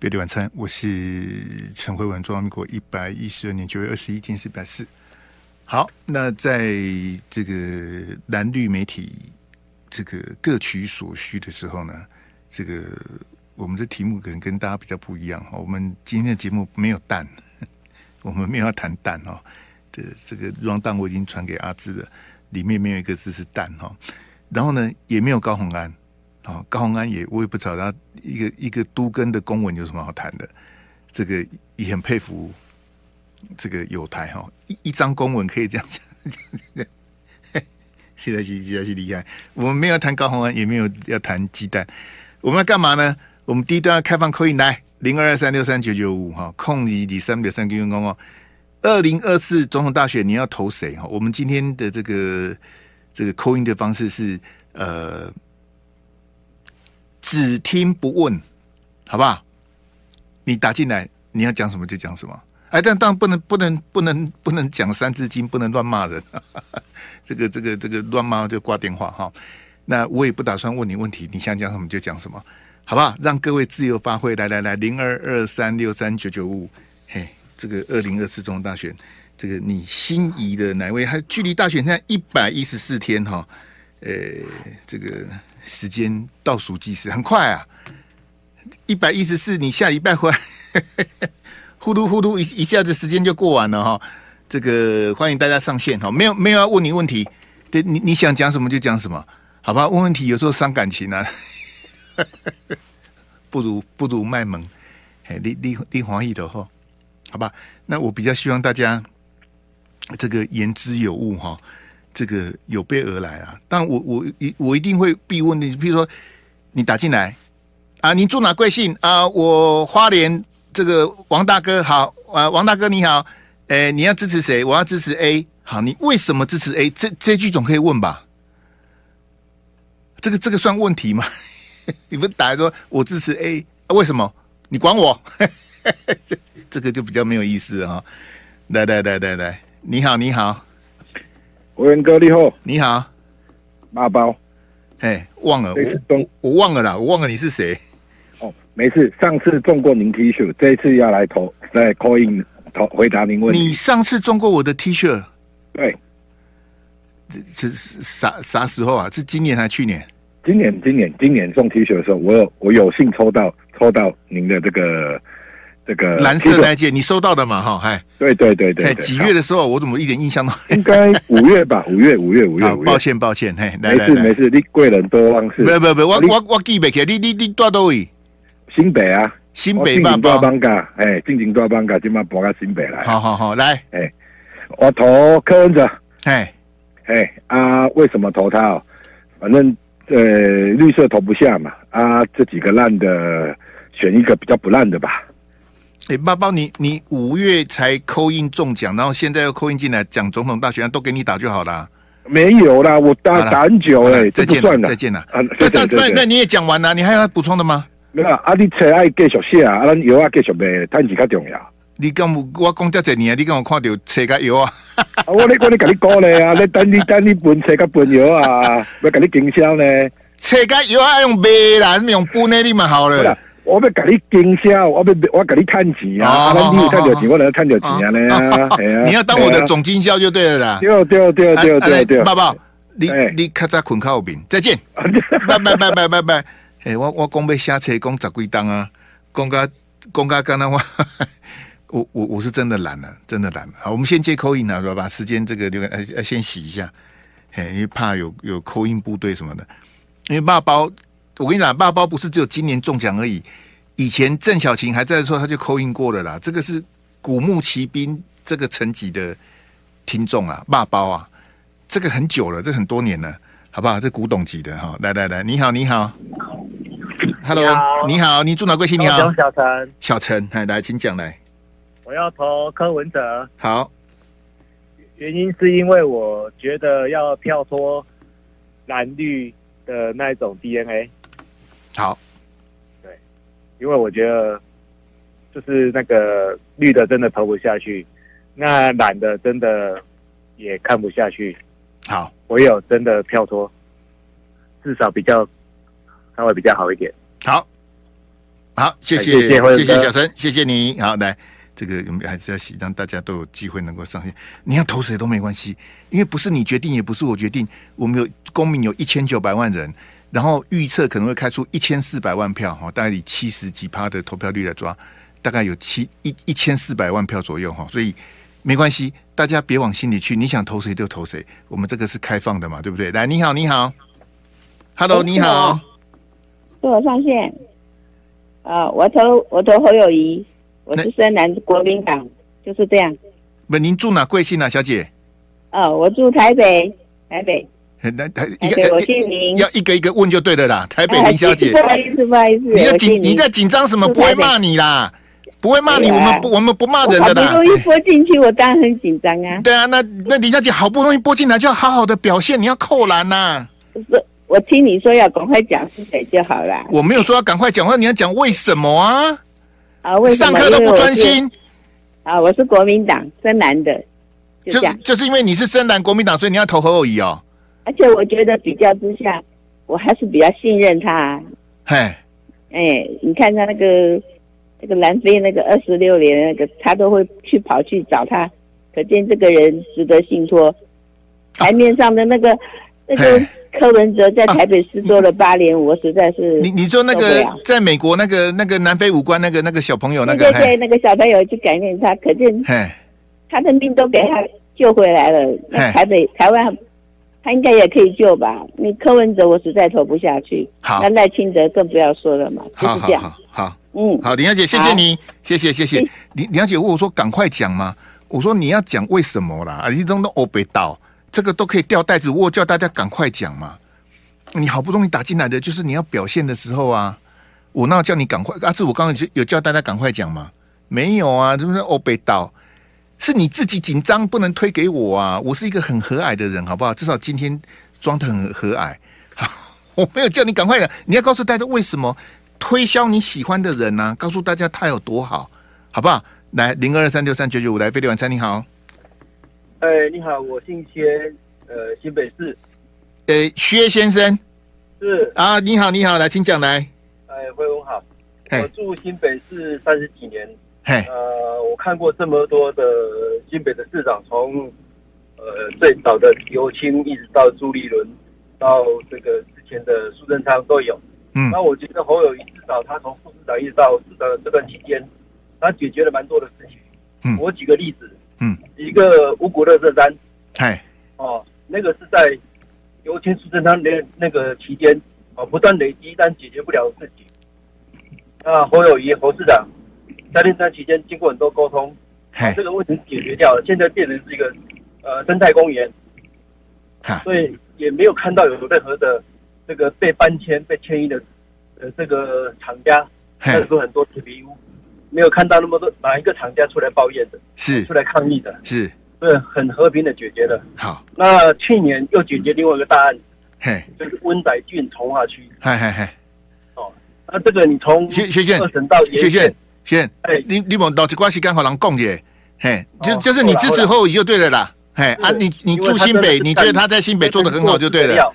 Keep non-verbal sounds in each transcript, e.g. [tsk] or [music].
别的晚餐，我是陈慧文，中华民国一百一十二年九月二十一，今天是百四。好，那在这个蓝绿媒体这个各取所需的时候呢，这个我们的题目可能跟大家比较不一样哈。我们今天的节目没有蛋，[laughs] 我们没有要谈蛋哦。这这个 rundown 我已经传给阿志了，里面没有一个字是蛋哈。然后呢，也没有高虹安。啊，高虹安也我也不知道他一个一个都根的公文有什么好谈的，这个也很佩服这个友台哈，一一张公文可以这样讲，[laughs] 现在是现在是厉害。我们没有谈高虹安，也没有要谈鸡蛋，我们要干嘛呢？我们第一段要开放 call in 来零二二三六三九九五哈，空你第三百三个员工哦。二零二四总统大选你要投谁哈？我们今天的这个这个 call in 的方式是呃。只听不问，好不好？你打进来，你要讲什么就讲什么。哎，但当然不能不能不能不能讲三字经，不能乱骂人。[laughs] 这个这个这个乱骂就挂电话哈。那我也不打算问你问题，你想讲什么就讲什么，好不好？让各位自由发挥。来来来，零二二三六三九九五。嘿，这个二零二四总统大选，这个你心仪的哪位？还距离大选现在一百一十四天哈。呃，这个。时间倒数计时很快啊，一百一十四，你下礼拜回来，[laughs] 呼噜呼噜一一下子时间就过完了哈。这个欢迎大家上线哈，没有没有要问你问题，对，你你想讲什么就讲什么，好吧？问问题有时候伤感情啊，[laughs] 不如不如卖萌，哎，立立立黄一头哈，好吧？那我比较希望大家这个言之有物哈。这个有备而来啊！但我我一我一定会必问你，比如说你打进来啊，您住哪贵姓啊？我花莲这个王大哥好啊，王大哥你好，哎，你要支持谁？我要支持 A。好，你为什么支持 A？这这句总可以问吧？这个这个算问题吗？[laughs] 你不打来说我支持 A，啊，为什么？你管我？[laughs] 这个就比较没有意思哈，哦。来来来来来，你好你好。文哥你好，你好，妈包，哎，忘了我我，我忘了啦，我忘了你是谁。哦，没事，上次中过您 T 恤，这一次要来投，来 call in 投回答您问题。你上次中过我的 T 恤？对，这是啥啥时候啊？是今年还是去年？今年，今年，今年送 T 恤的时候，我有我有幸抽到抽到您的这个。这个蓝色那件你收到的嘛？哈，嗨，对对对对，几月的时候我怎么一点印象都？应该五月吧，五月五月五月。抱歉抱歉，嘿，没事没事，你贵人多忘事。不不不，我我我记不起来，你你你住哪位？新北啊，新北吧，大放假，哎，进行大放假，今晚搬到新北来。好好好，来，哎，我投柯文哲，哎哎啊，为什么投他？反正呃，绿色投不下嘛，啊，这几个烂的，选一个比较不烂的吧。哎，爸爸，你你五月才 call in 中奖，然后现在又 call in 进来讲总统大选，都给你打就好了。没有啦，我打打很久哎，再见了，再见了。啊，对对对，那那你也讲完了，你还要补充的吗？没有啊，你车爱继续写啊，咱油啊继续卖，赚钱较重要。你跟我讲这几年，你跟我看到车加油啊？我你我你跟你讲咧啊，[laughs] 你等你等你搬车加搬油啊，[laughs] 要跟你经销呢。车加油啊，用卖啦，用搬呢，你蛮好了。我要给你经销，我要我给你趁钱啊！你有探到钱，我来趁着钱啊！你要当我的总经销就对了啦。对对对对对对，爸爸，你你卡在困靠边，再见，拜拜拜拜拜拜。哎，我我讲要下车讲十几档啊，讲个讲个刚刚话，我我我是真的懒了，真的懒了。好，我们先接 call in 啊，把时间这个留呃先洗一下，嘿，因为怕有有 call in 部队什么的，因为爸爸。我跟你讲，爸包不是只有今年中奖而已。以前郑小琴还在的时候，他就 call in 过了啦。这个是古墓奇兵这个层级的听众啊，爸包啊，这个很久了，这很多年了，好不好？这古董级的哈。来来来，你好，你好，Hello，你好，你好，你住哪贵姓？你好，小陈，小陈，来来，请讲来。我要投柯文哲。好，原因是因为我觉得要跳脱蓝绿的那一种 DNA。好，对，因为我觉得就是那个绿的真的投不下去，那蓝的真的也看不下去。好，唯有真的跳脱，至少比较稍微比较好一点。好，好，谢谢谢谢小陈，谢谢你。好，来，这个我们还是要让大家都有机会能够上线。你要投谁都没关系，因为不是你决定，也不是我决定。我们有公民有一千九百万人，然后预测可能会开出一千四百万票哈，大概以七十几趴的投票率来抓，大概有七一一千四百万票左右哈，所以没关系，大家别往心里去，你想投谁就投谁。我们这个是开放的嘛，对不对？来，你好，你好，Hello，你好，是我上线。啊、哦，我投我投侯友宜，我是深南国民党，就是这样。不，您住哪贵姓啊，小姐？哦，我住台北，台北。台台一个，要一个一个问就对了啦。台北林小姐，不好意思，不好意思，你在紧你在紧张什么？不会骂你啦，不会骂你，我们不我们不骂人的啦。好不容易拨进去，我当然很紧张啊。对啊，那那林小姐好不容易拨进来，就要好好的表现，你要扣篮呐。不是。我听你说要赶快讲是谁就好了。我没有说要赶快讲，话你要讲为什么啊？啊，为什么？上课都不专心。啊，我是国民党深蓝的，就。就，是因为你是深蓝国民党，所以你要投何友宜哦。而且我觉得比较之下，我还是比较信任他。嘿，哎，你看他那个那个南非那个二十六年那个，他都会去跑去找他，可见这个人值得信托。台面上的那个、哦、那个。柯文哲在台北市做了八年，啊，我实在是你你说那个在美国那个那个南非武官那个那个小朋友那个对对，那个小朋友去感念他，可见他的命都给他救回来了。那台北台湾他应该也可以救吧？你柯文哲我实在投不下去，好，那赖清德更不要说了嘛，就是这样。好，好，好，嗯，好，林小姐，谢谢你，谢谢谢谢。林林小姐问我说赶快讲嘛，我说你要讲为什么啦？啊，你都都欧北岛。这个都可以掉袋子，我叫大家赶快讲嘛！你好不容易打进来的，就是你要表现的时候啊！我那叫你赶快，阿志，我刚刚有叫大家赶快讲吗？没有啊，是不是？欧北岛是你自己紧张，不能推给我啊！我是一个很和蔼的人，好不好？至少今天装的很和蔼。[laughs] 我没有叫你赶快的，你要告诉大家为什么推销你喜欢的人呢、啊？告诉大家他有多好，好不好？来，零二三六三九九五，来，飞利晚餐，你好。哎，你好，我姓薛，呃，新北市。呃，薛先生。是啊，你好，你好，来，请讲来。哎，辉文好。我住新北市三十几年。嘿。呃，我看过这么多的新北的市长，从呃最早的刘青，一直到朱立伦，到这个之前的苏贞昌都有。嗯。那我觉得侯友谊至少他从副市长一直到市长的这段期间，他解决了蛮多的事情。嗯。我举个例子。嗯，一个五股垃圾山，嗨，哦，那个是在尤青苏贞昌那那个期间，哦，不断累积，但解决不了的事情。那侯友谊侯市长在那段期间经过很多沟通，这个问题解决掉了，现在变成是一个呃生态公园，所以也没有看到有任何的这个被搬迁、被迁移的呃这个厂家，还有说很多铁皮屋。没有看到那么多哪一个厂家出来抱怨的，是。出来抗议的，是，对，很和平的解决了。好，那去年又解决另外一个大案，嘿，就是温仔郡从化区，嘿嘿嘿，哦，那这个你从二审到学县县，哎，你你们老几关系刚好能共耶，嘿，就就是你支持侯友宜就对了啦，嘿啊，你你住新北，你觉得他在新北做的很好就对了，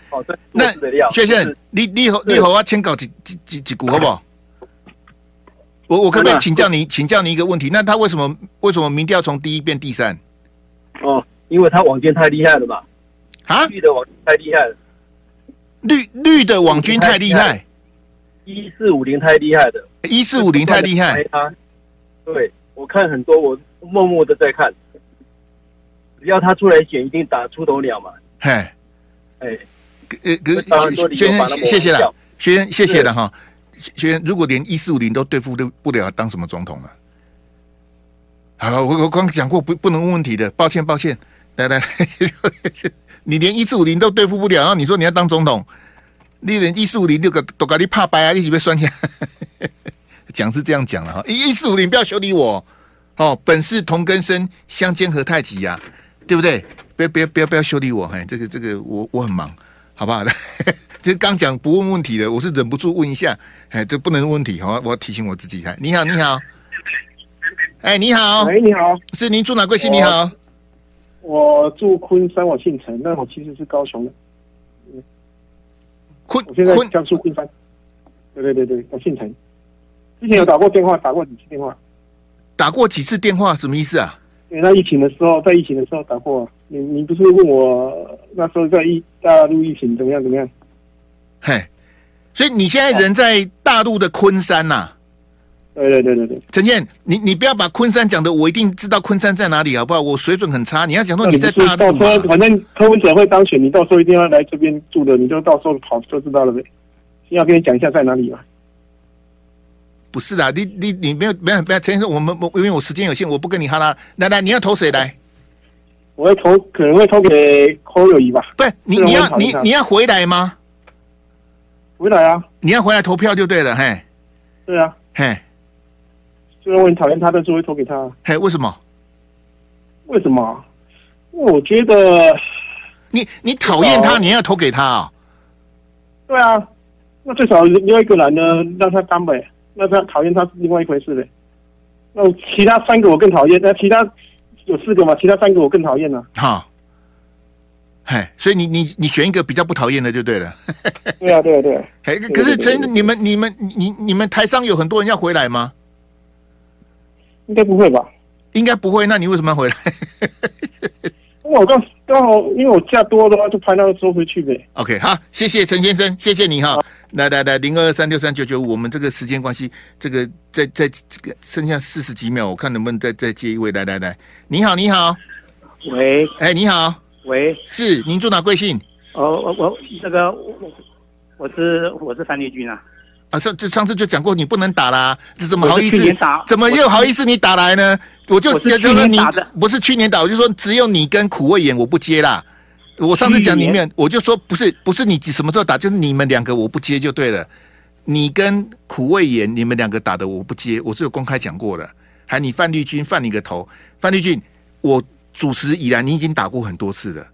那薛县，你你和你和我签稿几几几几股好不好？我我可不可以请教你，请教你一个问题？那他为什么为什么民调从第一变第三？哦，因为他网军太厉害了嘛。啊？绿的网军太厉害了。绿绿的网军太厉害。一四五零太厉害的。一四五零太厉害。他，对，我看很多，我默默的在看。只要他出来选，一定打出头鸟嘛。嘿，哎，呃，先生，谢谢了，先谢谢了哈。先，如果连一四五零都对付不了，当什么总统了？好，我我刚讲过不不能问问题的，抱歉抱歉。来来，[laughs] 你连一四五零都对付不了，然后你说你要当总统，你连一四五零六个都搞你怕白啊，一起被拴起来。[laughs] 讲是这样讲了哈，一四五零不要修理我哦，本是同根生，相煎何太急呀、啊，对不对？不要不要不要不要修理我，嘿，这个这个我我很忙，好不好？[laughs] 其实刚讲不问问题的，我是忍不住问一下，哎，这不能问问题，好，我要提醒我自己。你好，你好，哎，你好，喂，你好，是您住哪贵姓？你好，我住昆山，我姓陈，那我其实是高雄的。昆，我现在江苏昆山。对对对对，我姓陈。之前有打过电话，打过几次电话？打过几次电话？什么意思啊？对，那疫情的时候，在疫情的时候打过。你你不是问我那时候在疫大陆疫情怎么样怎么样？嘿，所以你现在人在大陆的昆山呐、啊？对对对对对。陈燕，你你不要把昆山讲的，我一定知道昆山在哪里，好不好？我水准很差。你要讲说你在大陆，到时候反正柯文哲会当选，你到时候一定要来这边住的，你就到时候跑就知道了呗。先要跟你讲一下在哪里吧。不是的，你你你没有没有没有，陈先生，我们我因为我时间有限，我不跟你哈拉。来来，你要投谁来？我会投，可能会投给侯友谊吧。对，你你要你你要回来吗？回来啊！你要回来投票就对了，嘿。对啊，嘿。虽然我很讨厌他，但是会投给他。嘿，为什么？为什么？因为我觉得你你讨厌他，你要投给他啊？对啊，那最少另外一个男的让他当呗。那他讨厌他是另外一回事呗。那其他三个我更讨厌，那其他有四个嘛？其他三个我更讨厌呢。好，嘿，所以你你你选一个比较不讨厌的就对了。对啊，对啊，对啊。嘿，可是真的，你们你们你你们台上有很多人要回来吗？应该不会吧？应该不会。那你为什么要回来？因为我刚刚好，因为我假多的话，就拍那个时候回去呗。OK，好，谢谢陈先生，谢谢你哈。来来来，零二二三六三九九五，我们这个时间关系，这个在在这个剩下四十几秒，我看能不能再再接一位。来来来，你好，你好，喂，哎，你好，喂，是您住哪贵姓？哦，我我那个我我是我是范丽君啊。啊，上这上次就讲过，你不能打啦，这怎么好意思？怎么又好意思你打来呢？我就觉得你不是去年打，我就说只有你跟苦味演我不接啦。我上次讲里面，我就说不是不是你什么时候打，就是你们两个我不接就对了。你跟苦味妍你们两个打的我不接，我是有公开讲过的。还你范绿军犯你个头，范绿军，我主持以来你已经打过很多次了。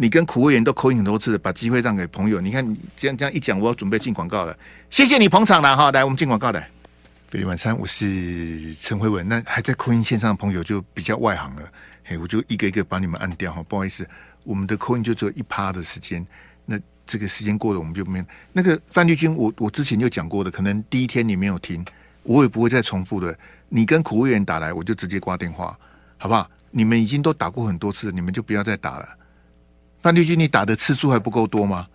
你跟苦味员都扣音很多次，把机会让给朋友。你看你这样这样一讲，我要准备进广告了。谢谢你捧场了哈，来我们进广告来。飞利晚餐，我是陈慧文。那还在扣音线上的朋友就比较外行了，嘿，我就一个一个把你们按掉哈，不好意思。我们的扣音就只有一趴的时间，那这个时间过了，我们就没那个范绿军。我我之前就讲过的，可能第一天你没有听，我也不会再重复的。你跟苦味员打来，我就直接挂电话，好不好？你们已经都打过很多次，你们就不要再打了。范绿军，你打的次数还不够多吗？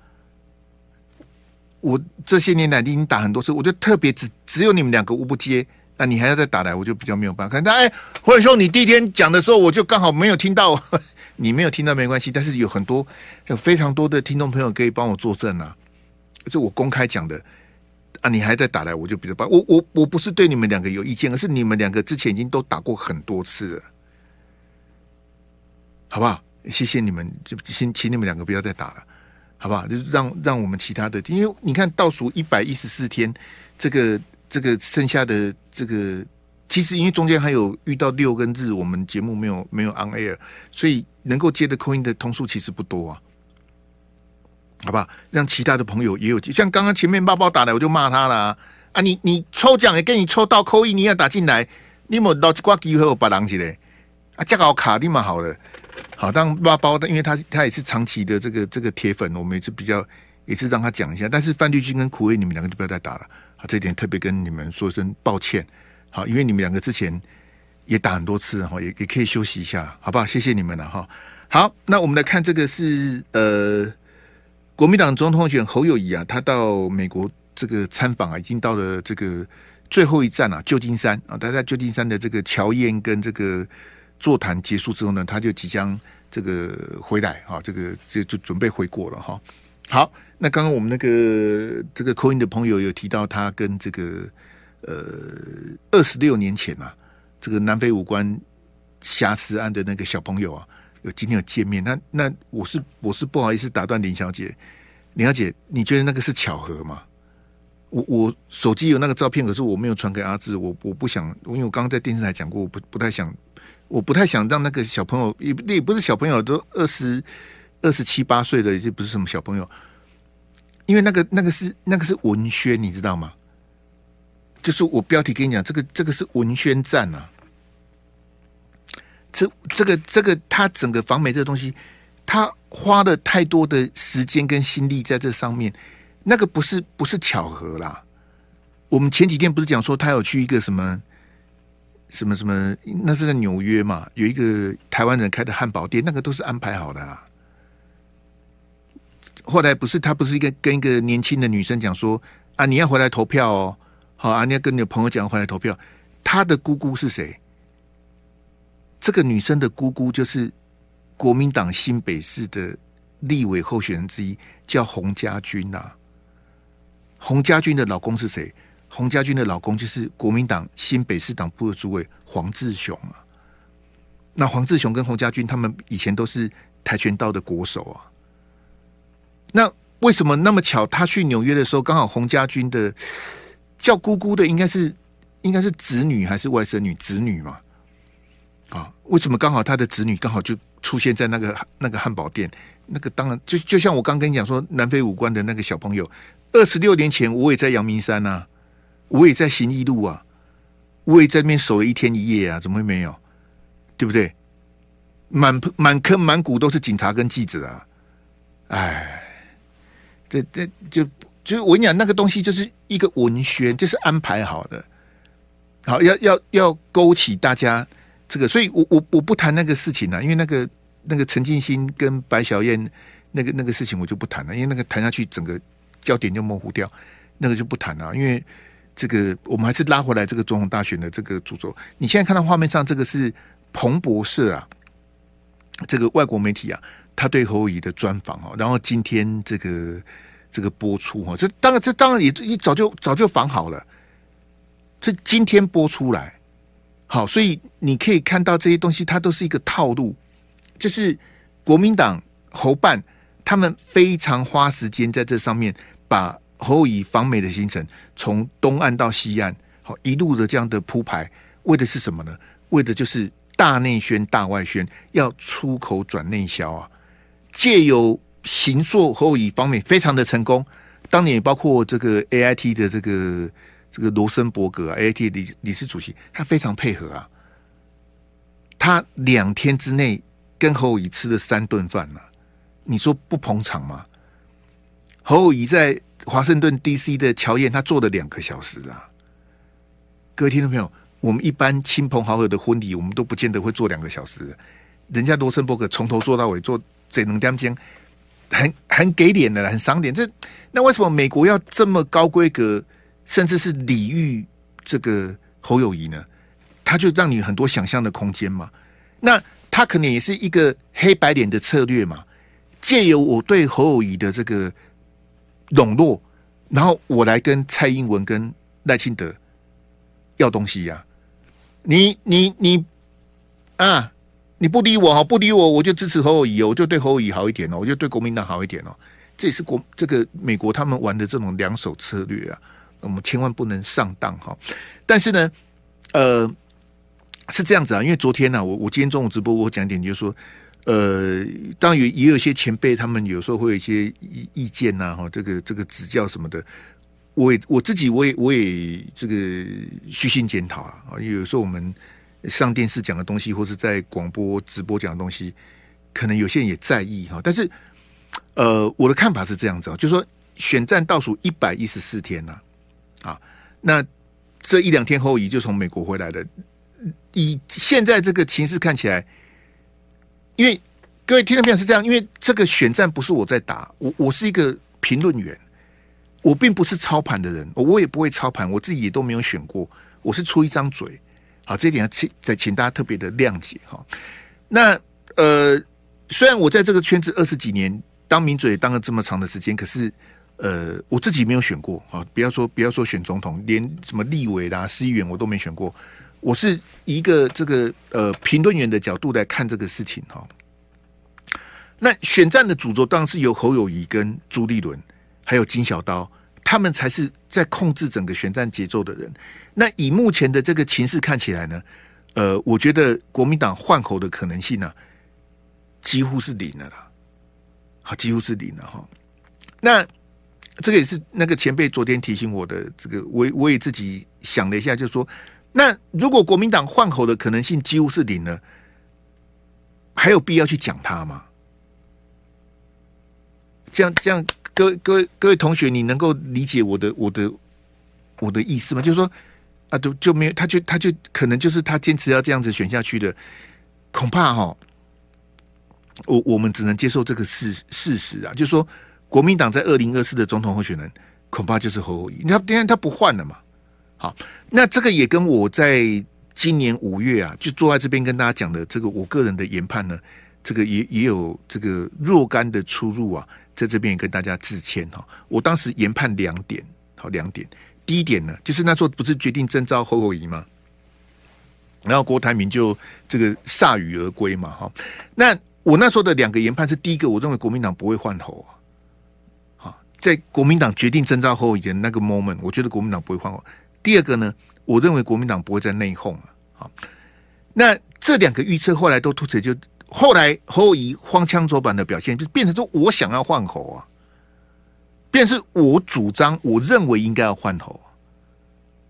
我这些年来已经打很多次，我就特别只只有你们两个无不接，那你还要再打来，我就比较没有办法。看，哎，或者说你第一天讲的时候，我就刚好没有听到。[laughs] 你没有听到没关系，但是有很多有非常多的听众朋友可以帮我作证啊，这我公开讲的啊，你还在打来，我就比较棒。我我我不是对你们两个有意见，而是你们两个之前已经都打过很多次了，好不好？谢谢你们，就先请你们两个不要再打了，好不好？就是让让我们其他的，因为你看倒数一百一十四天，这个这个剩下的这个。其实因为中间还有遇到六跟日，我们节目没有没有 on air，所以能够接的 call in 的通数其实不多啊，好吧？让其他的朋友也有，像刚刚前面包包打来，我就骂他了啊！你你抽奖也给你抽到 call in，你要打进来，你没老几挂机会我把狼起来啊！这个卡立马好了，好，当包包的，因为他他也是长期的这个这个铁粉，我们也是比较也是让他讲一下。但是范绿军跟苦味，你们两个就不要再打了，好，这一点特别跟你们说声抱歉。好，因为你们两个之前也打很多次哈，也也可以休息一下，好不好？谢谢你们了哈。好，那我们来看这个是呃，国民党总统选侯友谊啊，他到美国这个参访啊，已经到了这个最后一站啊，旧金山啊。他在旧金山的这个乔宴跟这个座谈结束之后呢，他就即将这个回来啊，这个就就准备回国了哈。好，那刚刚我们那个这个 Coin 的朋友有提到他跟这个。呃，二十六年前啊，这个南非武官瑕疵案的那个小朋友啊，有今天有见面。那那我是我是不好意思打断林小姐，林小姐，你觉得那个是巧合吗？我我手机有那个照片，可是我没有传给阿志。我我不想，因为我刚刚在电视台讲过，我不不太想，我不太想让那个小朋友也也不是小朋友，都二十二十七八岁的，也不是什么小朋友，因为那个那个是那个是文宣，你知道吗？就是我标题跟你讲，这个这个是文宣战啊，这这个这个他整个访美这个东西，他花了太多的时间跟心力在这上面，那个不是不是巧合啦。我们前几天不是讲说他有去一个什么什么什么，那是在纽约嘛，有一个台湾人开的汉堡店，那个都是安排好的啊。后来不是他不是一个跟一个年轻的女生讲说啊，你要回来投票哦，好啊，你要跟你的朋友讲回来投票。他的姑姑是谁？这个女生的姑姑就是国民党新北市的立委候选人之一，叫洪家军呐、啊。洪家军的老公是谁？洪家军的老公就是国民党新北市党部的主委黄志雄啊。那黄志雄跟洪家军他们以前都是跆拳道的国手啊。那为什么那么巧？他去纽约的时候，刚好洪家军的叫姑姑的应该是应该是子女还是外甥女？子女嘛。啊，为什么刚好他的子女刚好就出现在那个那个汉堡店？那个当然就就像我刚跟你讲说，南非武官的那个小朋友，二十六年前我也在阳明山呐、啊。我也在行义路啊，我也在那边守了一天一夜啊，怎么会没有？对不对？满满坑满谷都是警察跟记者啊！哎，这这就就是我跟你讲，那个东西就是一个文宣，就是安排好的，好要要要勾起大家这个，所以我我我不谈那个事情了、啊，因为那个那个陈进兴跟白小燕那个那个事情我就不谈了，因为那个谈下去整个焦点就模糊掉，那个就不谈了，因为。这个我们还是拉回来这个总统大选的这个主轴。你现在看到画面上这个是彭博社啊，这个外国媒体啊，他对侯友的专访哦，然后今天这个这个播出哈，这当然这当然也也早就早就访好了，这今天播出来，好，所以你可以看到这些东西，它都是一个套路，就是国民党侯办他们非常花时间在这上面把。侯友宜访美的行程，从东岸到西岸，好一路的这样的铺排，为的是什么呢？为的就是大内宣、大外宣，要出口转内销啊！借由行硕侯友宜访美，非常的成功。当年也包括这个 A I T 的这个这个罗森伯格，A I T 理理事主席，他非常配合啊。他两天之内跟侯乙吃了三顿饭呢，你说不捧场吗？侯乙在。华盛顿 D.C. 的乔宴，他做了两个小时啊！各位听众朋友，我们一般亲朋好友的婚礼，我们都不见得会做两个小时。人家罗森伯格从头做到尾，做这能两间，很很给脸的，很赏脸。这那为什么美国要这么高规格，甚至是礼遇这个侯友宜呢？他就让你很多想象的空间嘛。那他可能也是一个黑白脸的策略嘛，借由我对侯友宜的这个。笼络，然后我来跟蔡英文跟赖清德要东西呀、你你你啊！你不理我哈，不理我，我就支持侯友宜，我就对侯友宜好一点哦，我就对国民党好一点哦。这也是国这个美国他们玩的这种两手策略啊，我们千万不能上当哈。但是呢，呃，是这样子啊，因为昨天呢、我我今天中午直播，我讲一点就是说。呃，当然也有一些前辈，他们有时候会有一些意意见呐，哈，这个这个指教什么的，我也我自己我也我也这个虚心检讨啊，因为有时候我们上电视讲的东西，或是在广播直播讲的东西，可能有些人也在意哈。但是，呃，我的看法是这样子啊，就是说选战倒数一百一十四天呐，啊，那这一两天后，已就从美国回来的，以现在这个情势看起来。因为各位听众朋友是这样，因为这个选战不是我在打，我我是一个评论员，我并不是操盘的人，我也不会操盘，我自己也都没有选过，我是出一张嘴，好，这一点请再请大家特别的谅解哈。那呃，虽然我在这个圈子二十几年，当名嘴当了这么长的时间，可是呃，我自己没有选过啊，不要说不要说选总统，连什么立委啦、市议员我都没选过。我是一个这个呃评论员的角度来看这个事情哈。那选战的主轴当然是由侯友谊跟朱立伦还有金小刀，他们才是在控制整个选战节奏的人。那以目前的这个情势看起来呢，呃，我觉得国民党换侯的可能性呢、几乎是零了啦，好，几乎是零了哈。那这个也是那个前辈昨天提醒我的，这个我我也自己想了一下，就是说。那如果国民党换口的可能性几乎是零呢？还有必要去讲他吗？这样这样，各位各位各位同学，你能够理解我的我的我的意思吗？就是说啊，就就没有，他就他就可能就是他坚持要这样子选下去的，恐怕哈，我我们只能接受这个事事实啊，就是说国民党在二零二四的总统候选人恐怕就是侯友宜，他今天他不换了嘛？好，那这个也跟我在今年五月啊，就坐在这边跟大家讲的这个我个人的研判呢，这个也也有这个若干的出入啊。在这边也跟大家致歉哈，我当时研判两点，好两点。第一点呢，就是那时候不是决定征召侯友宜吗？然后郭台铭就这个铩羽而归嘛，哈。那我那时候的两个研判是：第一个，我认为国民党不会换侯啊。好，在国民党决定征召侯友宜的那个 moment，我觉得国民党不会换侯。第二个呢，我认为国民党不会再内讧了。好，那这两个预测后来都突出就。后来侯友宜荒腔走板的表现，就变成说我想要换侯啊，便是我主张，我认为应该要换侯。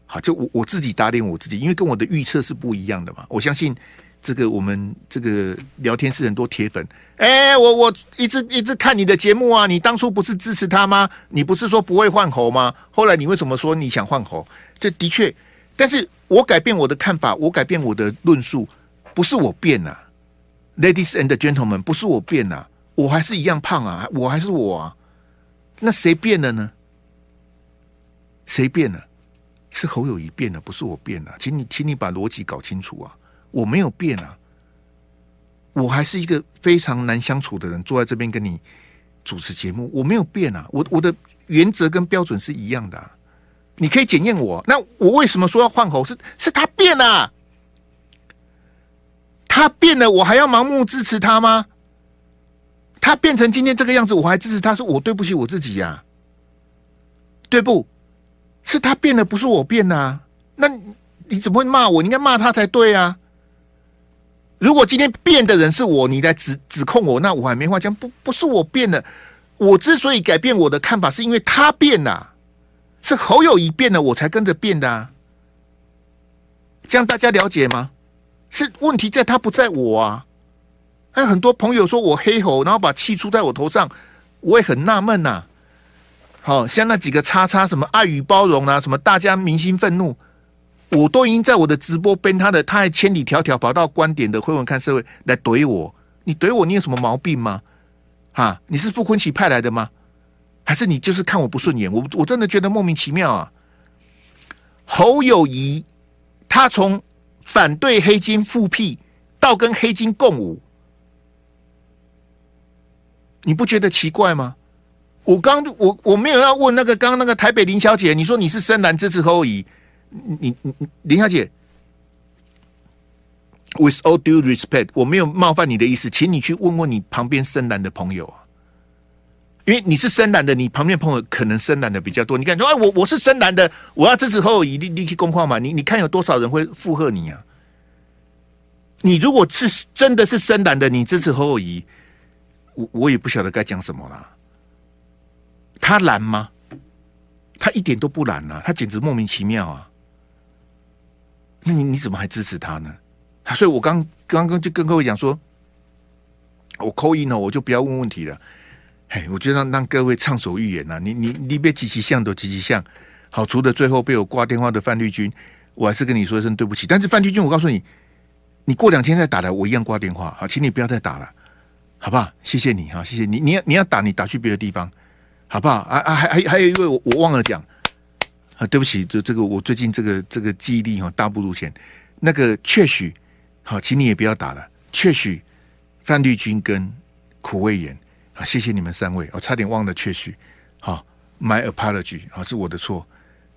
好，就我我自己打脸我自己，因为跟我的预测是不一样的嘛。我相信这个我们这个聊天室很多铁粉，哎、我我一直一直看你的节目啊，你当初不是支持他吗？你不是说不会换侯吗？后来你为什么说你想换侯？这的确，但是我改变我的看法，我改变我的论述，不是我变啊。Ladies and gentlemen，不是我变呐，我还是一样胖啊，我还是我啊。那谁变了呢？谁变了？是侯友谊变了，不是我变了。请你，请你把逻辑搞清楚啊！我没有变啊，我还是一个非常难相处的人，坐在这边跟你主持节目，我没有变啊。我我的原则跟标准是一样的。你可以检验我，那我为什么说要换侯？是是他变了。他变了，我还要盲目支持他吗？他变成今天这个样子，我还支持他，是我对不起我自己呀、对不？是他变了，不是我变啊。那你怎么会骂我？你应该骂他才对啊！如果今天变的人是我，你来指指控我，那我还没话讲。不，不是我变了。我之所以改变我的看法，是因为他变了，是侯友一变了，我才跟着变的啊。这样大家了解吗？是问题在他不在我啊！还有很多朋友说我黑猴，然后把气出在我头上，我也很纳闷呐。好像那几个叉叉什么爱与包容啊，什么大家明星愤怒，我都已经在我的直播编他的，他还千里迢迢跑到观点的会文看社会来怼我，你怼我你有什么毛病吗？哈，你是傅崐萁派来的吗？还是你就是看我不顺眼？我我真的觉得莫名其妙啊！侯友谊，他从。反对黑金复辟，到跟黑金共舞，你不觉得奇怪吗？我刚我我没有要问那个刚刚那个台北林小姐，你说你是深蓝支持侯友谊，你你林小姐，with all due respect，我没有冒犯你的意思，请你去问问你旁边深蓝的朋友啊。因为你是深蓝的，你旁边朋友可能深蓝的比较多。你敢说，哎，我我是深蓝的，我要支持侯友宜，你你去公话嘛？你你看有多少人会附和你啊？你如果是真的是深蓝的，你支持侯友宜，我我也不晓得该讲什么了。他蓝吗？他一点都不蓝啊，他简直莫名其妙啊！那你你怎么还支持他呢？所以我刚刚刚就跟各位讲说，我 call in 了，我就不要问问题了。哎，我就让让各位畅所欲言呐、啊！你你你别极其像都极其像。好，除了最后被我挂电话的范绿军，我还是跟你说一声对不起。但是范绿军，我告诉你，你过两天再打来，我一样挂电话。好，请你不要再打了，好不好？谢谢你哈，谢谢你。你要你要打，你打去别的地方，好不好？啊啊，还还还有一位，我我忘了讲啊，对不起，这这个我最近这个这个记忆力哈大不如前。那个确许，好，请你也不要打了。确许范绿军跟苦味言。啊，谢谢你们三位，我差点忘了确许，好，my apology，啊，是我的错，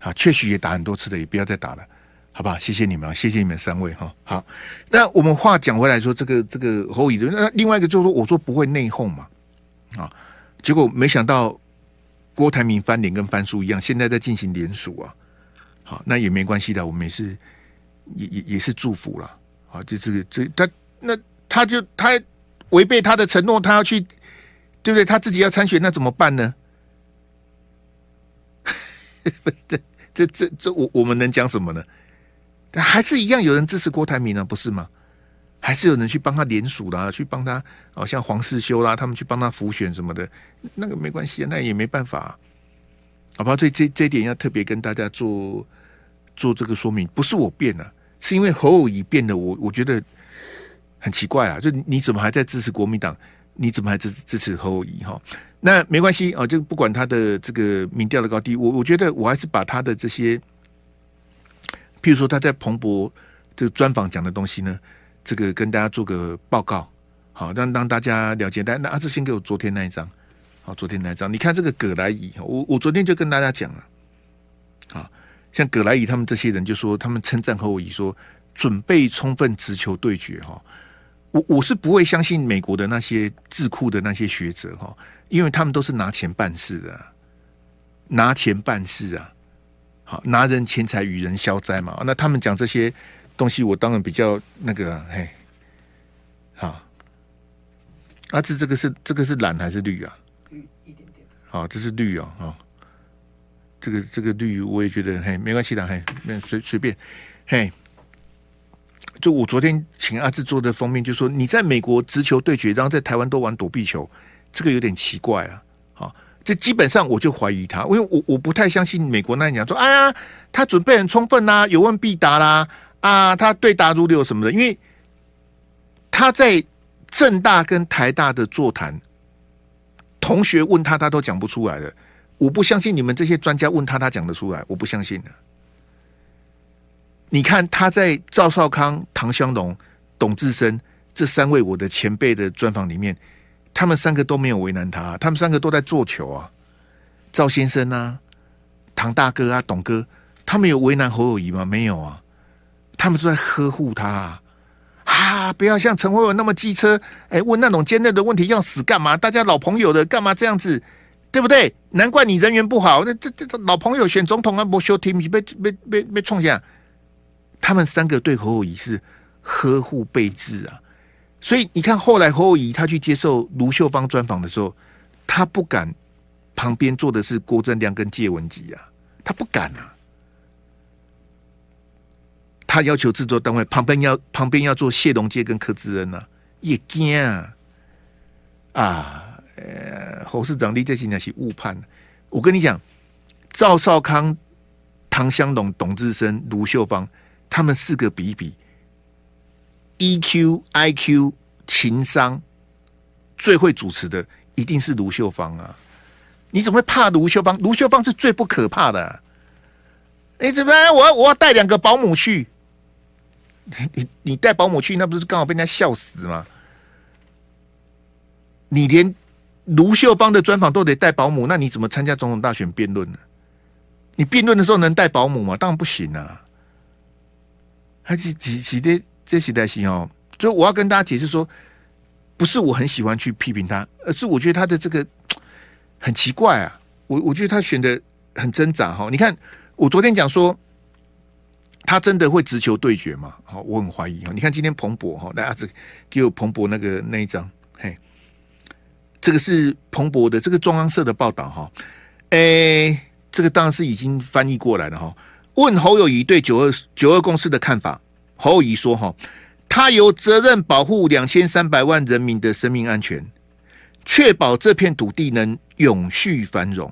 啊，确许也打很多次的，也不要再打了，好不好？谢谢你们，谢谢你们三位，哈，好，那我们话讲回来说，这个这个侯乙的，那另外一个就是说，我说不会内讧嘛，啊，结果没想到郭台铭翻脸跟翻书一样，现在在进行联署啊，好，那也没关系的，我们也是也也也是祝福了，啊，就这个这他那他就他违背他的承诺，他要去。对不对？他自己要参选，那怎么办呢？[laughs] 这这这这，我我们能讲什么呢？但还是一样有人支持郭台铭呢，不是吗？还是有人去帮他联署啦，去帮他，哦，像黄世修啦，他们去帮他辅选什么的，那个没关系啊，那也没办法。好不好？这这这点要特别跟大家做做这个说明，不是我变了，是因为侯友宜变了。我我觉得很奇怪啊，就你怎么还在支持国民党？你怎么还支支持侯友宜？哈，那没关系啊，就不管他的这个民调的高低，我我觉得我还是把他的这些，譬如说他在彭博这个专访讲的东西呢，这个跟大家做个报告。好，让让大家了解。但那阿志先给我昨天那一张，好，昨天那一张，你看这个葛来仪，我我昨天就跟大家讲了，啊，像葛来仪他们这些人就说，他们称赞侯友宜说准备充分，直球对决哈。我我是不会相信美国的那些智库的那些学者哈，因为他们都是拿钱办事的，拿钱办事啊，好，拿人钱财与人消灾嘛。那他们讲这些东西，我当然比较那个，嘿，好。阿、啊、志，这个是这个是蓝还是绿啊？绿一点点。好，这是绿哦，啊，这个这个绿我也觉得嘿没关系的，嘿，随随便，嘿。就我昨天请阿志做的封面，就说你在美国直球对决，然后在台湾都玩躲避球，这个有点奇怪啊。好，这基本上我就怀疑他，因为我我不太相信美国那样讲说，哎呀，他准备很充分啦，有问必答啦，啊，他对答如流什么的，因为他在。政大跟台大的座谈，同学问他，他都讲不出来的。我不相信你们这些专家问他，他讲得出来。我不相信的。你看他在赵少康、唐湘龙、董志生这三位我的前辈的专访里面，他们三个都没有为难他，他们三个都在做球啊。赵先生啊，唐大哥啊，董哥，他们有为难侯友谊吗？没有啊，他们都在呵护他啊。啊！不要像陈慧文那么机车，哎，问那种尖锐的问题要死干嘛？大家老朋友的干嘛这样子，对不对？难怪你人缘不好。那这这老朋友选总统啊，不修提名被被被被冲下。他们三个对侯友宜是呵护备至啊，所以你看后来侯友宜他去接受卢秀芳专访的时候，他不敢旁边坐的是郭正亮跟谢文吉啊，他不敢啊。他要求制作单位旁边要旁边要做谢龙介跟柯志恩呐，也惊啊！啊，呃，侯市长你这现在是误判。我跟你讲，赵少康、唐湘龙、董志生、卢秀芳，他们四个比比，EQ、IQ、情商最会主持的一定是卢秀芳啊！你怎么会怕卢秀芳？卢秀芳是最不可怕的啊。你怎么？我我要带两个保姆去。你你带保姆去，那不是刚好被人家笑死吗？你连卢秀芳的专访都得带保姆，那你怎么参加总统大选辩论呢？你辩论的时候能带保姆吗？当然不行啊！还几几几的这几代行哦，就我要跟大家解释说，不是我很喜欢去批评他，而是我觉得他的这个很奇怪啊！我我觉得他选的很挣扎哈。你看，我昨天讲说。他真的会直球对决吗？好，我很怀疑啊！你看今天彭博哈，大家这给我彭博那个那一张，嘿，这个是彭博的这个中央社的报道哈。诶，这个当然是已经翻译过来了哈。问侯友宜对九二九二共识的看法，侯友宜说哈，他有责任保护两千三百万人民的生命安全，确保这片土地能永续繁荣。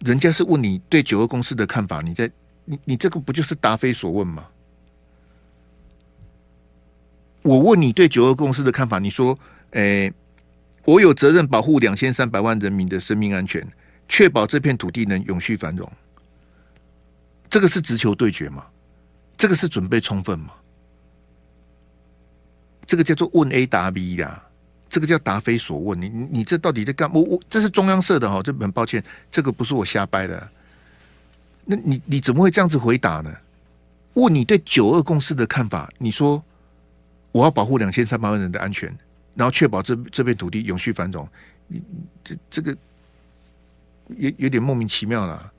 人家是问你对九二共识的看法，你在。你你这个不就是答非所问吗？我问你对九二共识的看法，你说，诶，我有责任保护两千三百万人民的生命安全，确保这片土地能永续繁荣。这个是直球对决吗？这个是准备充分吗？这个叫做问 A 答 B 呀、这个叫答非所问。你你这到底在干？我我这是中央社的哈，这很抱歉，这个不是我瞎掰的。那你你怎么会这样子回答呢？问你对九二共识的看法，你说我要保护两千三百万人的安全，然后确保这这片土地永续繁荣，你这这个有有点莫名其妙了。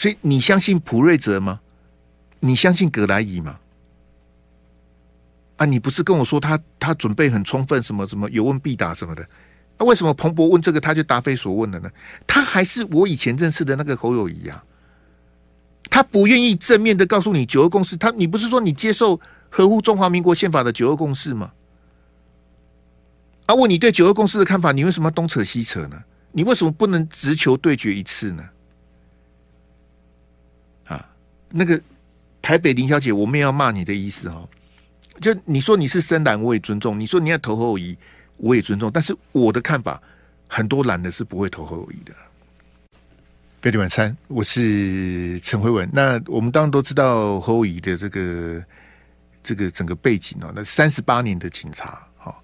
所以你相信普瑞泽吗？你相信葛莱仪吗？啊，你不是跟我说他他准备很充分，什么什么有问必答什么的？那为什么彭博问这个他就答非所问了呢？他还是我以前认识的那个侯友谊啊，他不愿意正面的告诉你九二共识。他你不是说你接受合乎中华民国宪法的九二共识吗？啊，问你对九二共识的看法，你为什么东扯西扯呢？你为什么不能直球对决一次呢？那个台北林小姐，我们也要骂你的意思哦。就你说你是深蓝，我也尊重；你说你要投侯友宜，我也尊重。但是我的看法，很多蓝的是不会投侯友宜的。飞碟晚餐，我是陈辉文。那我们当然都知道侯友宜的这个这个整个背景哦，那三十八年的警察，好，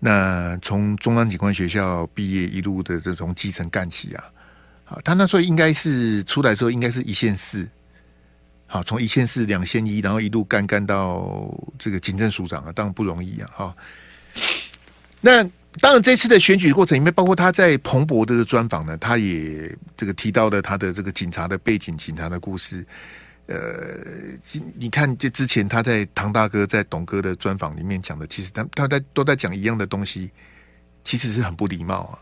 那从中央警官学校毕业，一路的这种基层干起啊，好，他那时候应该是出来之后，应该是一线四。好，从一线四、两千一，然后一路干干到这个警政署长啊，当然不容易啊！哈，那当然这次的选举过程里面，包括他在彭博的专访呢，他也这个提到了他的这个警察的背景、警察的故事。呃，你看这之前他在唐大哥在董哥的专访里面讲的，其实他他在都在讲一样的东西，其实是很不礼貌啊。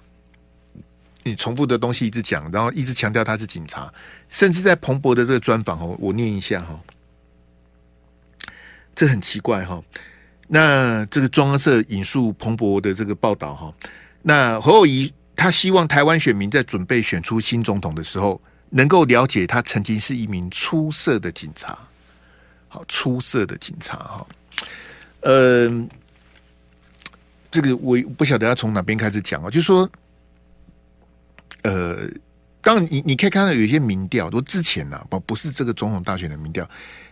你重复的东西一直讲，然后一直强调他是警察，甚至在彭博的这个专访哦，我念一下哈，这很奇怪哈。那这个中央社引述彭博的这个报道哈，那侯友谊他希望台湾选民在准备选出新总统的时候，能够了解他曾经是一名出色的警察，好，出色的警察哈。嗯，这个我不晓得要从哪边开始讲啊，就是说。呃，当然，你你可以看到有一些民调，都之前呢、啊，不不是这个总统大选的民调，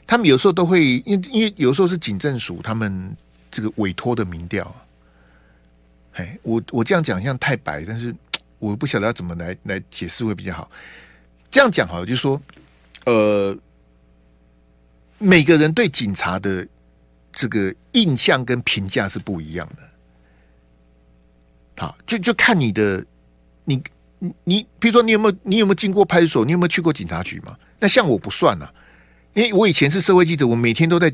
他们有时候都会，因因为有时候是警政署他们这个委托的民调。哎，我我这样讲像太白，但是 [tsk] 我不晓得要怎么来来解释会比较好。这样讲好了，就是说，呃，每个人对警察的这个印象跟评价是不一样的。好，就就看你的你。你比如说，你有没有你有没有经过派出所？你有没有去过警察局嘛？那像我不算啊，因为我以前是社会记者，我每天都在。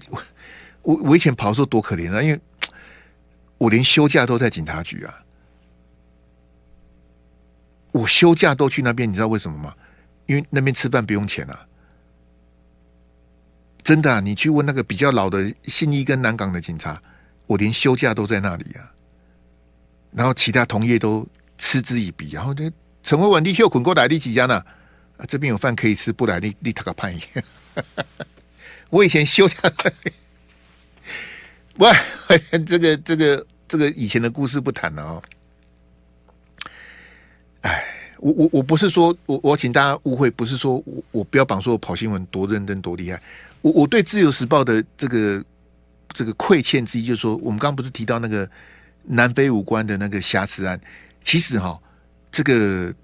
我我以前跑的时候多可怜啊，因为我连休假都在警察局啊。我休假都去那边，你知道为什么吗？因为那边吃饭不用钱啊。真的啊，你去问那个比较老的信义跟南港的警察，我连休假都在那里啊。然后其他同业都嗤之以鼻，然后就。陈慧文，你又滚过来，的几家呢？啊，这边有饭可以吃，不来你你他个叛逆。[laughs] 我以前休假，[laughs] 喂，[laughs] 这个这个这个以前的故事不谈了哦。哎，我我我不是说我我请大家误会，不是说我我标榜说我跑新闻多认真多厉害。我我对自由时报的这个这个亏欠之一，就是说我们刚刚不是提到那个南非武官的那个瑕疵案，其实哈、这个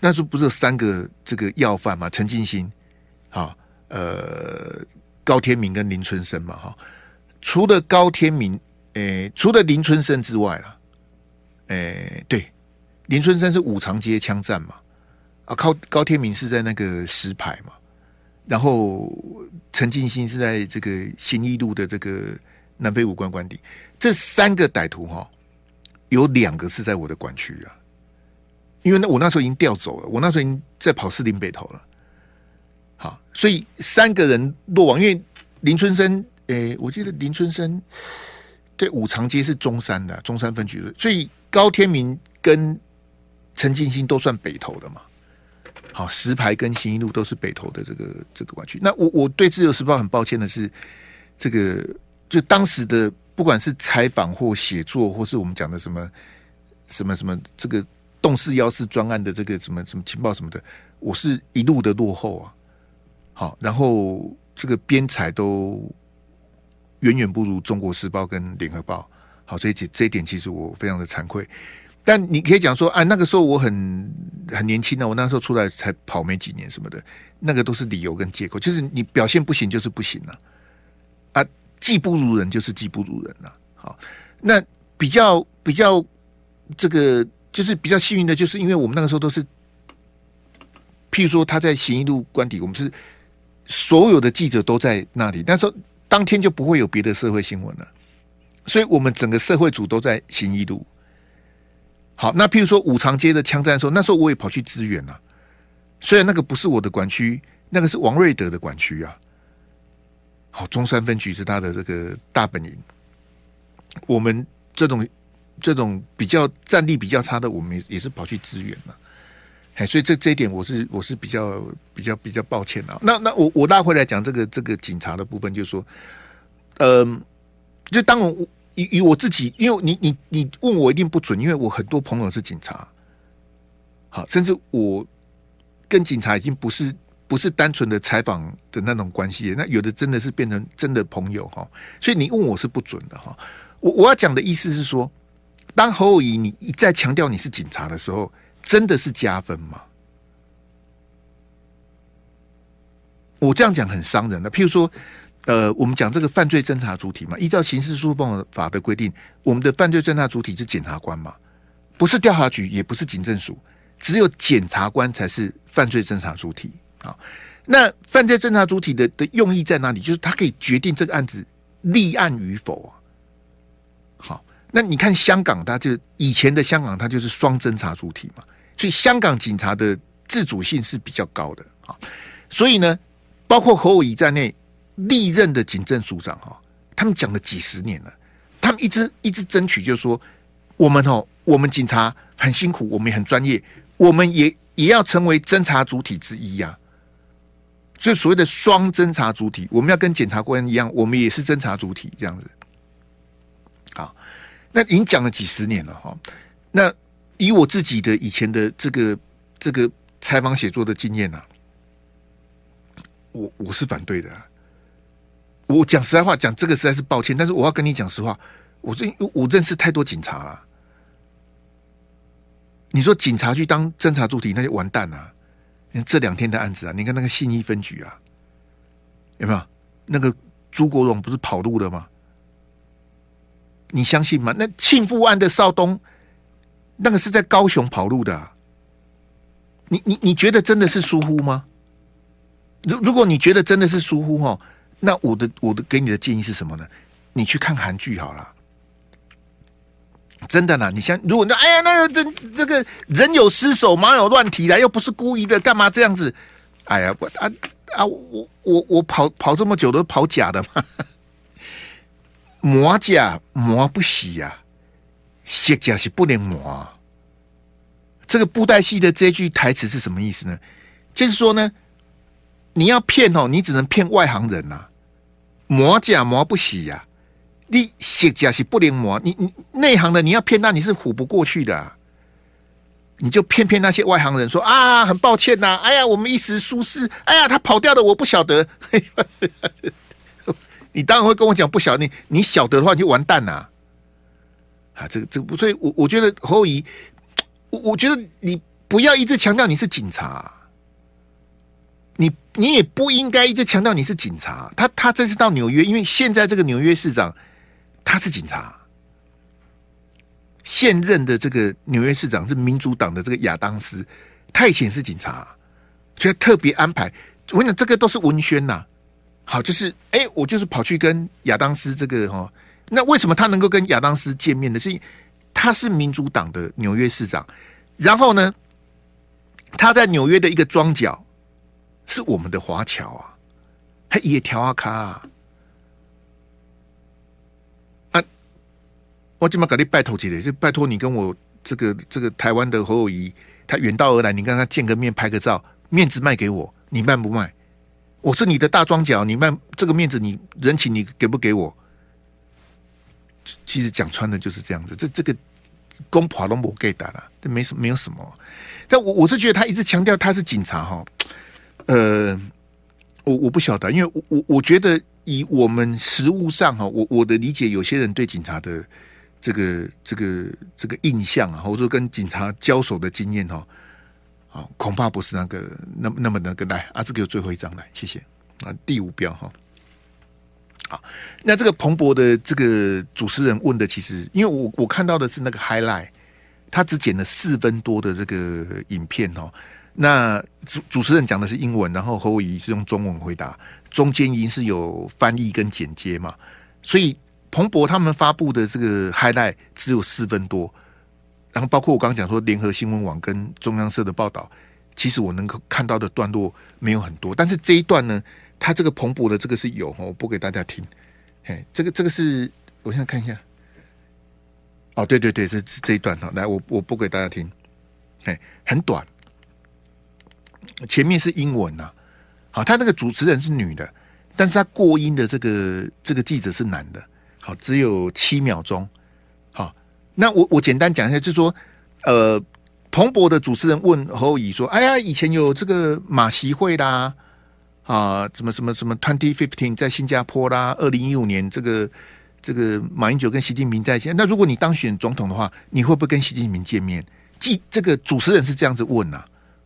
那时候不是三个这个要犯嘛？陈进兴，啊，呃，高天明跟林春生嘛，哈。除了高天明，诶，除了林春生之外啊，诶，对，林春生是五常街枪战嘛，啊，靠高天明是在那个石牌嘛，然后陈进兴是在这个新义路的这个南非武官官邸，这三个歹徒哈，有两个是在我的管区啊。因为那我那时候已经调走了，我那时候已经在跑士林北投了。好，所以三个人落网，因为林春生，诶，我记得林春生对五常街是中山的中山分局的，所以高天明跟陈进兴都算北投的嘛。好，石牌跟新一路都是北投的这个这个管区。那我我对自由时报很抱歉的是，这个就当时的不管是采访或写作，或是我们讲的什么什么什么这个。动四幺四专案的这个什么什么情报什么的，我是一路的落后啊。好，然后这个编采都远远不如中国时报跟联合报。好，这一点这一点其实我非常的惭愧。但你可以讲说，啊，那个时候我很很年轻呢，我那时候出来才跑没几年什么的，那个都是理由跟借口。就是你表现不行就是不行了啊，技不如人就是技不如人了。好，那比较比较这个。就是比较幸运的，就是因为我们那个时候都是，譬如说他在行义路官邸，我们是所有的记者都在那里，那时候当天就不会有别的社会新闻了，所以我们整个社会组都在行义路。好，那譬如说五常街的枪战的时候，那时候我也跑去支援了，虽然那个不是我的管区，那个是王瑞德的管区啊。好，中山分局是他的这个大本营，我们这种。这种比较战力比较差的，我们也是跑去支援嘛。哎，所以这这一点我是我是比较比较比较抱歉啊。那那我我拉回来讲这个这个警察的部分，就是说，嗯、就当我以以我自己，因为你你你问我一定不准，因为我很多朋友是警察，好，甚至我跟警察已经不是不是单纯的采访的那种关系，那有的真的是变成真的朋友哈。所以你问我是不准的哈。我我要讲的意思是说，当侯友宜你一再强调你是警察的时候。真的是加分吗？我这样讲很伤人的。譬如说，呃，我们讲这个犯罪侦查主体嘛，依照刑事诉讼法的规定，我们的犯罪侦查主体是检察官嘛，不是调查局，也不是警政署，只有检察官才是犯罪侦查主体啊。那犯罪侦查主体的的用意在哪里？就是他可以决定这个案子立案与否啊。好，那你看香港，它就以前的香港，它就是双侦查主体嘛。所以香港警察的自主性是比较高的啊，所以呢，包括侯友宜在内历任的警政署长哈，他们讲了几十年了，他们一直一直争取，就是说我们哦，我们警察很辛苦，我们也很专业，我们也也要成为侦查主体之一呀。所以所谓的双侦查主体，我们要跟检察官一样，我们也是侦查主体这样子。那已经讲了几十年了哈，那。以我自己的以前的这个这个采访写作的经验呐、啊，我我是反对的、我讲实在话，讲这个实在是抱歉，但是我要跟你讲实话，我认我认识太多警察了。你说警察去当侦查主体，那就完蛋了。你看这两天的案子啊，你看那个信义分局啊，有没有那个朱国荣不是跑路了吗？你相信吗？那庆富案的少东。那个是在高雄跑路的、你你你觉得真的是疏忽吗？如如果你觉得真的是疏忽哈，那我的我的给你的建议是什么呢？你去看韩剧好了，真的呢。你像如果那哎呀，那个这这个人有失手，马有乱蹄来，又不是故意的，干嘛这样子？哎呀，我啊啊，我我我跑跑这么久都跑假的嘛，磨甲磨不洗呀、啊。卸甲是不能磨！这个布袋戏的这句台词是什么意思呢？就是说呢，你要骗哦，你只能骗外行人呐、啊，磨甲磨不洗呀、你卸甲是不能磨，你你内行的你要骗，那你是唬不过去的、啊，你就骗骗那些外行人说啊，很抱歉呐、哎呀，我们一时疏失，哎呀，他跑掉了，我不晓得。[laughs] 你当然会跟我讲不晓得，你你晓得的话你就完蛋了。啊，这个这个不，所以我我觉得侯友宜，我我觉得你不要一直强调你是警察，你你也不应该一直强调你是警察。他他这次到纽约，因为现在这个纽约市长他是警察，现任的这个纽约市长是民主党的这个亚当斯，他以前是警察，所以特别安排。我跟你讲，这个都是文宣呐。好，就是哎，我就是跑去跟亚当斯这个哈。那为什么他能够跟亚当斯见面呢？是他是民主党的纽约市长，然后呢，他在纽约的一个庄脚是我们的华侨啊，他也调阿卡啊，我今嘛给你拜托起来，就拜托你跟我这个这个台湾的侯友谊，他远道而来，你跟他见个面，拍个照，面子卖给我，你卖不卖？我是你的大庄脚，你卖这个面子，你人情你给不给我？其实讲穿的就是这样子，这这个公婆都没给打了，这没什没有什么。但我我是觉得他一直强调他是警察哈，呃，我我不晓得，因为我我我觉得以我们实务上哈，我我的理解，有些人对警察的这个这个这个印象啊，或者说跟警察交手的经验哈，恐怕不是那个那那么那个来啊，这个有最后一张来，谢谢啊，第五标哈。好，那这个彭博的这个主持人问的，其实因为我我看到的是那个 highlight，他只剪了四分多的这个影片哦。那主主持人讲的是英文，然后侯伟仪是用中文回答，中间已经是有翻译跟剪接嘛，所以彭博他们发布的这个 highlight 只有四分多，然后包括我刚刚讲说联合新闻网跟中央社的报道，其实我能够看到的段落没有很多，但是这一段呢。他这个蓬勃的这个是有哈，我播给大家听。嘿，这个这个是我现在看一下。哦，对对对，这这一段哈，来我我播给大家听，哎，很短，前面是英文呐、好，他那个主持人是女的，但是他过音的这个这个记者是男的，好，只有七秒钟，那我我简单讲一下，就是说，呃，彭博的主持人问侯友宜说，哎呀，以前有这个马习会啦，啊，什么什么什么 twenty fifteen 在新加坡啦，二零一五年这个。这个马英九跟习近平在一起，那如果你当选总统的话，你会不会跟习近平见面？即这个主持人是这样子问呐、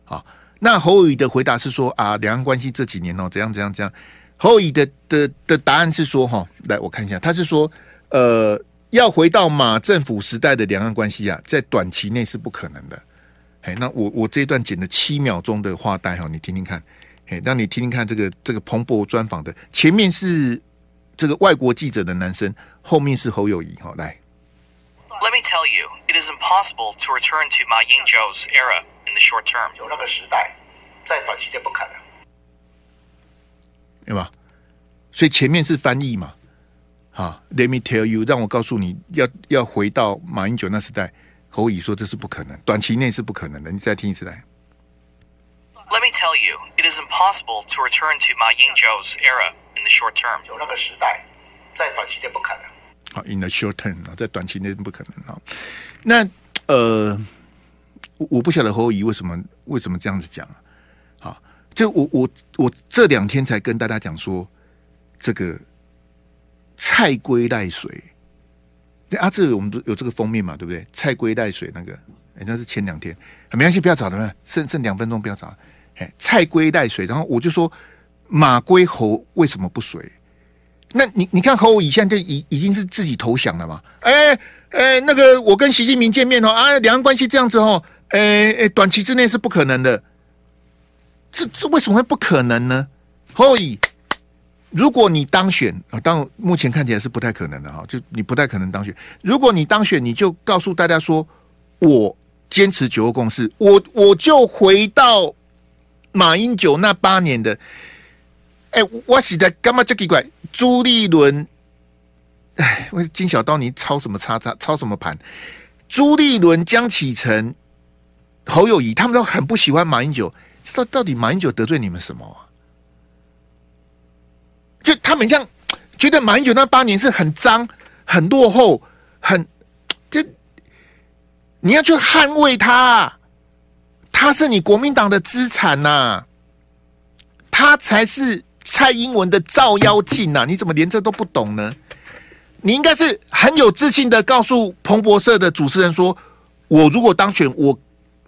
啊，好，那侯友宜的回答是说啊，两岸关系这几年哦，怎样怎样怎样。侯友宜的的的答案是说哈，来我看一下，他是说呃，要回到马政府时代的两岸关系啊，在短期内是不可能的。哎，那我我这一段剪了七秒钟的话带哈，你听听看，哎，让你听听看这个这个彭博专访的前面是。这个外国记者的男生，后面是侯友谊哈，来。Let me tell you, it is impossible to return to Ma Ying-jeou's era in the short term. 有那个时代，在短期内不可能，对吧？所以前面是翻译嘛。好，Let me tell you，让我告诉你要要回到马英九那时代。侯乙说这是不可能，短期内是不可能的。你再听一次来。Let me tell you, it is impossible to return to Ma Ying-jeou's era. In the short term，有那个时代，在短期内不可能。好，in the short term 啊，在短期内不可能啊。那呃，我我不晓得侯乙为什么为什么这样子讲啊？好，就我我我这两天才跟大家讲说，这个菜龟带水。啊，这个我们都有这个封面嘛，对不对？菜龟带水那个，哎，那是前两天，没关系，不要找了，剩剩两分钟，不要找。哎，菜龟带水，然后我就说。马归侯为什么不随？那你你看侯友宜现在就已已经是自己投降了嘛？哎、欸、哎、那个我跟习近平见面哦啊，两岸关系这样子哦，哎、欸、哎，短期之内是不可能的。这这为什么会不可能呢？侯友宜，如果你当选啊，当目前看起来是不太可能的哈，就你不太可能当选。如果你当选，你就告诉大家说，我坚持九二共识，我我就回到马英九那八年的。哎、我实在干嘛这奇怪？朱立伦，哎，我金小刀，你抄什么叉叉？抄什么盘？朱立伦、江启臣、侯友谊，他们都很不喜欢马英九。到到底马英九得罪你们什么啊？就他们像觉得马英九那八年是很脏、很落后、很就你要去捍卫他，他是你国民党的资产呐、他才是。蔡英文的照妖镜呐，你怎么连这都不懂呢？你应该是很有自信的告诉彭博社的主持人说：“我如果当选，我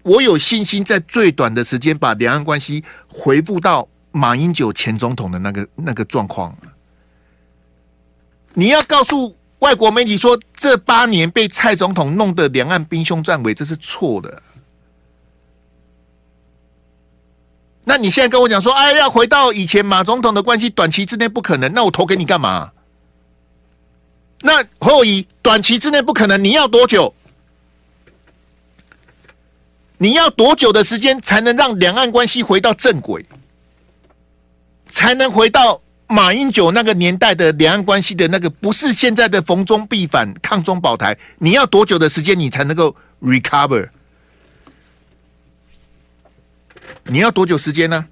我有信心在最短的时间把两岸关系恢复到马英九前总统的那个那个状况。”你要告诉外国媒体说，这八年被蔡总统弄得两岸兵凶战危，这是错的。那你现在跟我讲说，哎，要回到以前马总统的关系，短期之内不可能。那我投给你干嘛？那后以短期之内不可能，你要多久？你要多久的时间才能让两岸关系回到正轨？才能回到马英九那个年代的两岸关系的那个，不是现在的逢中必反、抗中保台？你要多久的时间，你才能够 recover？你要多久时间呢？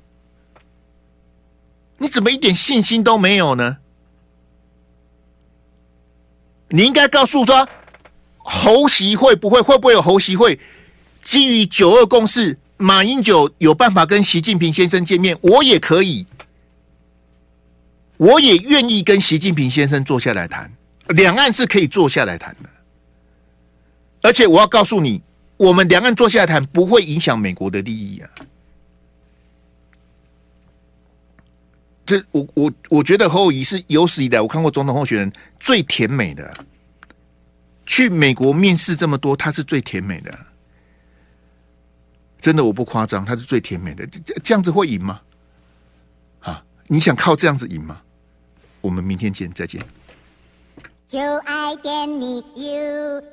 你怎么一点信心都没有呢？你应该告诉说，侯席会不会会不会有侯席会？基于九二共识，马英九有办法跟习近平先生见面，我也可以，我也愿意跟习近平先生坐下来谈，两岸是可以坐下来谈的。而且我要告诉你，我们两岸坐下来谈不会影响美国的利益啊。这我我我觉得侯友宜是有史以来我看过总统候选人最甜美的。去美国面试这么多，他是最甜美的，真的我不夸张，他是最甜美的。这这样子会赢吗？啊，你想靠这样子赢吗？我们明天见再见。就爱你 you